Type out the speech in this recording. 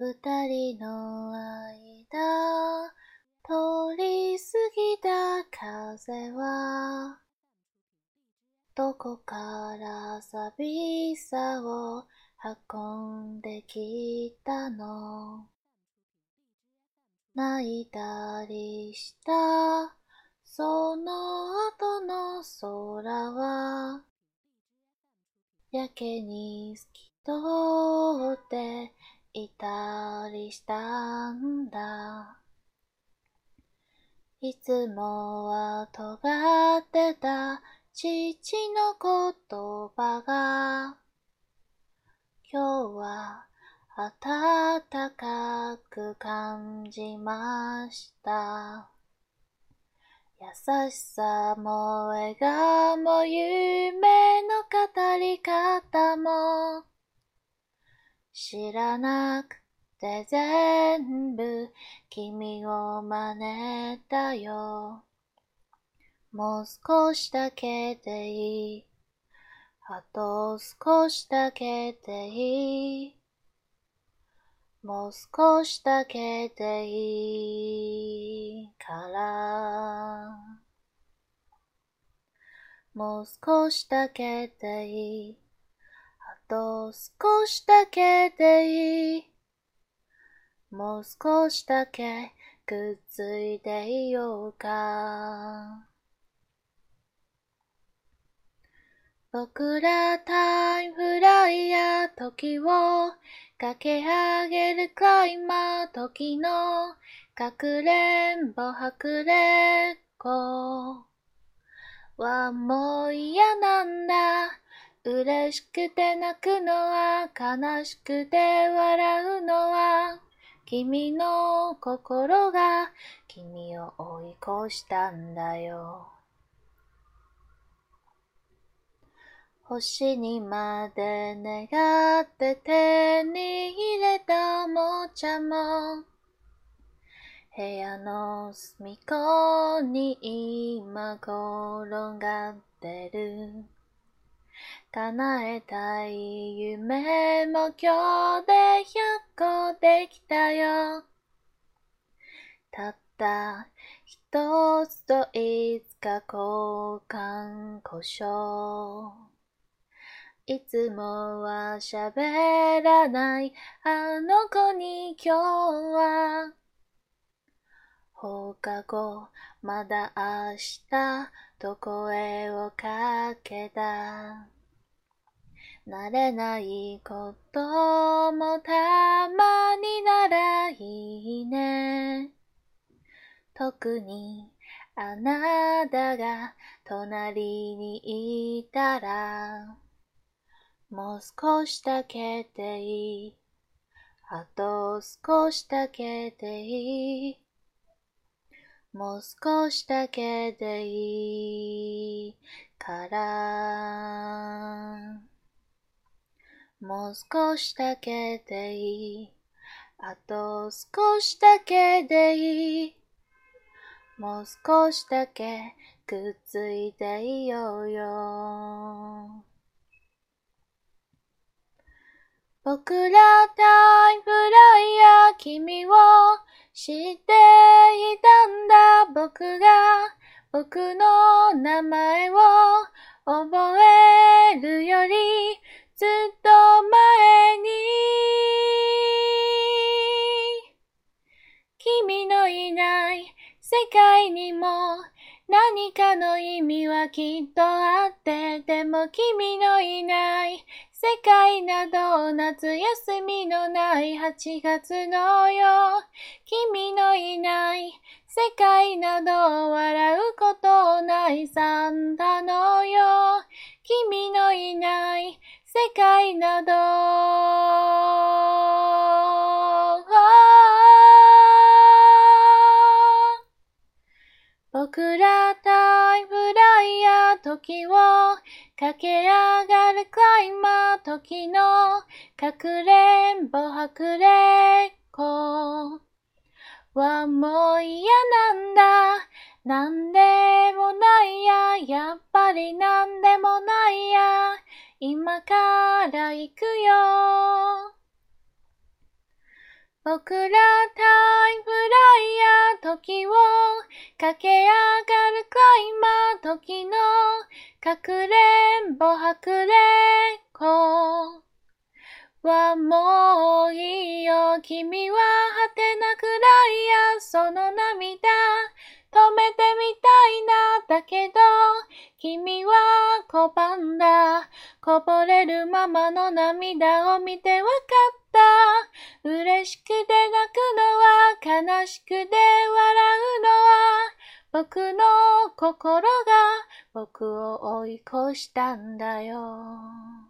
二人の間、通り過ぎた風は、どこから寂しさを運んできたの？泣いたりした？その後の空はやけに透き通っていたりしたんだ。いつもは尖ってた。父の言葉が。今日は暖かく感じました。優しさも笑顔も夢の語り方も。知らなくて全部君を真似たよ。もう少しだけでいい。あと少しだけでいい。もう少しだけでいいから。もう少しだけでいい。と少しだけでいい。もう少しだけくっついていようか。僕らタイムフライヤー時を駆け上げるクライマー時のかくれんぼはくれっこはもう嫌なんだ嬉しくて泣くのは悲しくて笑うのは君の心が君を追い越したんだよ。星にまで願って手に入れたおもちゃも部屋の隅っこに今転がってる。叶えたい夢も今日で100個できたよ。たった一つといつか交換故障。いつもは喋らないあの子に今日は。放課後まだ明日と声をかけた慣れないこともたまにならいいね特にあなたが隣にいたらもう少しだけでいい。あと少しだけでいい。もう少しだけでいいから。もう少しだけでいい。あと少しだけでいい。もう少しだけくっついていようよ。僕らタイムライヤー君を知っていたんだ僕が僕の名前を覚えるよりずっと前に君のいない世界にも何かの意味はきっとあってでも君のいない世界など夏休みのない8月のよ世界など笑うことないサンタのよ君のいない世界など。僕らタイムライヤー時を駆け上がるクライマー時のかくれんぼはくれっこ。はもう嫌なんだなんでもないややっぱりなんでもないや今から行くよ。僕らタイムライヤー時を駆け上がるクライマー時のかくれんぼはくれんこはもういいよ君は果てなくらいやその涙止めてみたいなだけど君は拒んだこぼれるままの涙を見てわかった嬉しくて泣くのは悲しくて笑うのは僕の心が僕を追い越したんだよ。